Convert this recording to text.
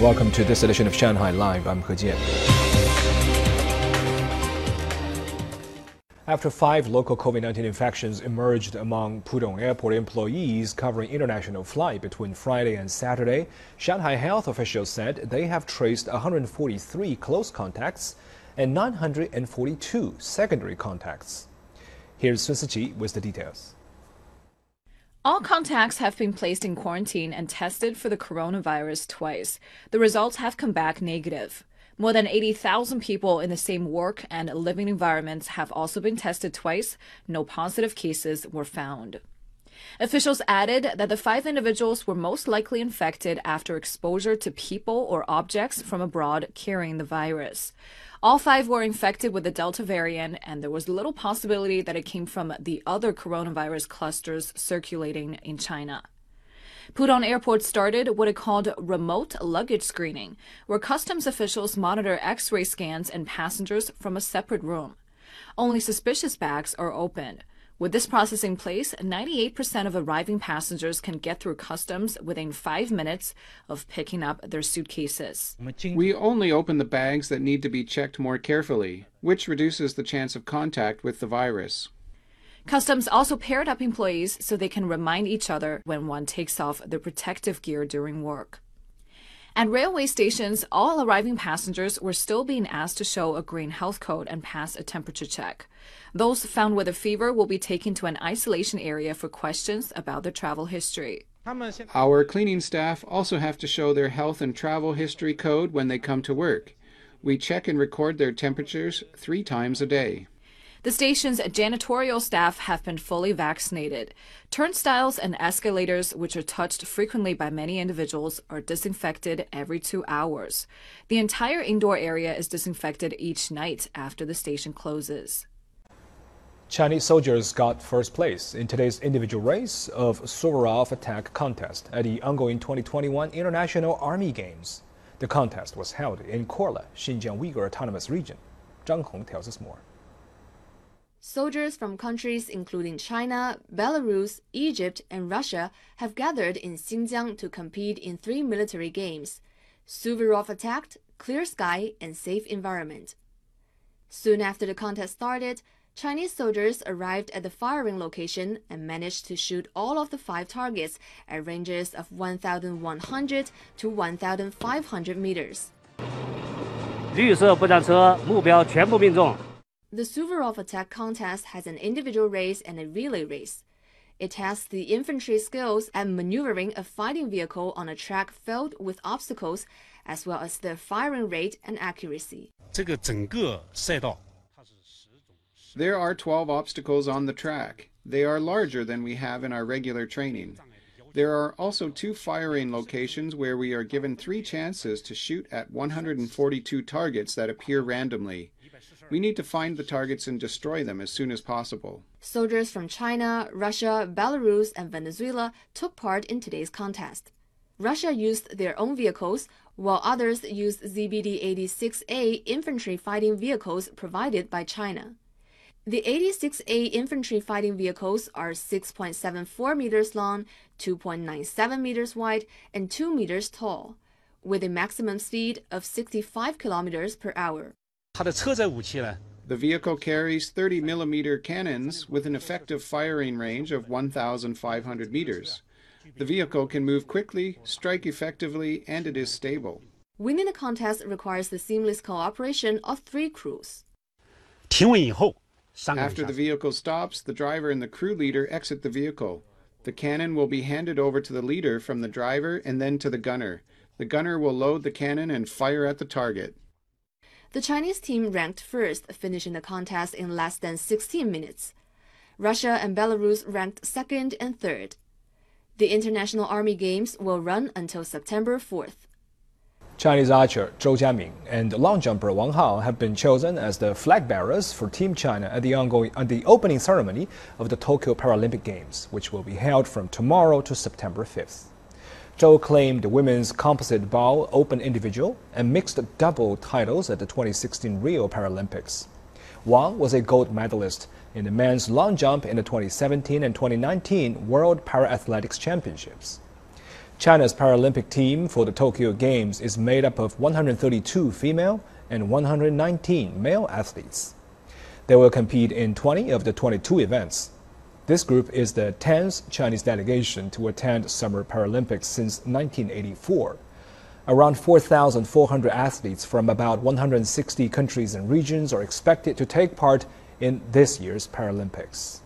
Welcome to this edition of Shanghai Live. I'm He Jian. After five local COVID 19 infections emerged among Pudong Airport employees covering international flight between Friday and Saturday, Shanghai health officials said they have traced 143 close contacts and 942 secondary contacts. Here's Sun Siqi with the details. All contacts have been placed in quarantine and tested for the coronavirus twice. The results have come back negative. More than 80,000 people in the same work and living environments have also been tested twice. No positive cases were found. Officials added that the five individuals were most likely infected after exposure to people or objects from abroad carrying the virus. All five were infected with the Delta variant, and there was little possibility that it came from the other coronavirus clusters circulating in China. Pudong Airport started what it called remote luggage screening, where customs officials monitor x ray scans and passengers from a separate room. Only suspicious bags are opened. With this process in place, 98% of arriving passengers can get through customs within five minutes of picking up their suitcases. We only open the bags that need to be checked more carefully, which reduces the chance of contact with the virus. Customs also paired up employees so they can remind each other when one takes off their protective gear during work. At railway stations, all arriving passengers were still being asked to show a green health code and pass a temperature check. Those found with a fever will be taken to an isolation area for questions about their travel history. Our cleaning staff also have to show their health and travel history code when they come to work. We check and record their temperatures three times a day. The station's janitorial staff have been fully vaccinated. Turnstiles and escalators, which are touched frequently by many individuals, are disinfected every two hours. The entire indoor area is disinfected each night after the station closes. Chinese soldiers got first place in today's individual race of Suvorov attack contest at the ongoing 2021 International Army Games. The contest was held in Korla, Xinjiang Uyghur Autonomous Region. Zhang Hong tells us more. Soldiers from countries including China, Belarus, Egypt, and Russia have gathered in Xinjiang to compete in three military games Suvorov Attack, Clear Sky, and Safe Environment. Soon after the contest started, Chinese soldiers arrived at the firing location and managed to shoot all of the five targets at ranges of 1,100 to 1,500 meters. 绿色步战车目标全部命中。the Suvorov attack contest has an individual race and a relay race. It tests the infantry skills at maneuvering a fighting vehicle on a track filled with obstacles, as well as their firing rate and accuracy. There are 12 obstacles on the track. They are larger than we have in our regular training. There are also two firing locations where we are given three chances to shoot at 142 targets that appear randomly. We need to find the targets and destroy them as soon as possible. Soldiers from China, Russia, Belarus, and Venezuela took part in today's contest. Russia used their own vehicles, while others used ZBD 86A infantry fighting vehicles provided by China. The 86A infantry fighting vehicles are 6.74 meters long, 2.97 meters wide, and 2 meters tall, with a maximum speed of 65 kilometers per hour. 它的车载武器呢， The vehicle carries 30 millimeter cannons with an effective firing range of 1,500 meters. The vehicle can move quickly, strike effectively, and it is stable. Winning the contest requires the seamless cooperation of three crews. 停稳以后，三个人 After 下 the 车 vehicle stops, the driver and the crew leader exit the vehicle. The cannon will be handed over to the leader from the driver and then to the gunner. The gunner will load the cannon and fire at the target. The Chinese team ranked first, finishing the contest in less than 16 minutes. Russia and Belarus ranked second and third. The International Army Games will run until September 4th. Chinese archer Zhou Jiamin and long jumper Wang Hao have been chosen as the flag bearers for Team China at the ongoing at the opening ceremony of the Tokyo Paralympic Games, which will be held from tomorrow to September 5th. Zhou claimed the women's composite bow open individual and mixed double titles at the 2016 Rio Paralympics. Wang was a gold medalist in the men's long jump in the 2017 and 2019 World Para Athletics Championships. China's Paralympic team for the Tokyo Games is made up of 132 female and 119 male athletes. They will compete in 20 of the 22 events. This group is the 10th Chinese delegation to attend Summer Paralympics since 1984. Around 4,400 athletes from about 160 countries and regions are expected to take part in this year's Paralympics.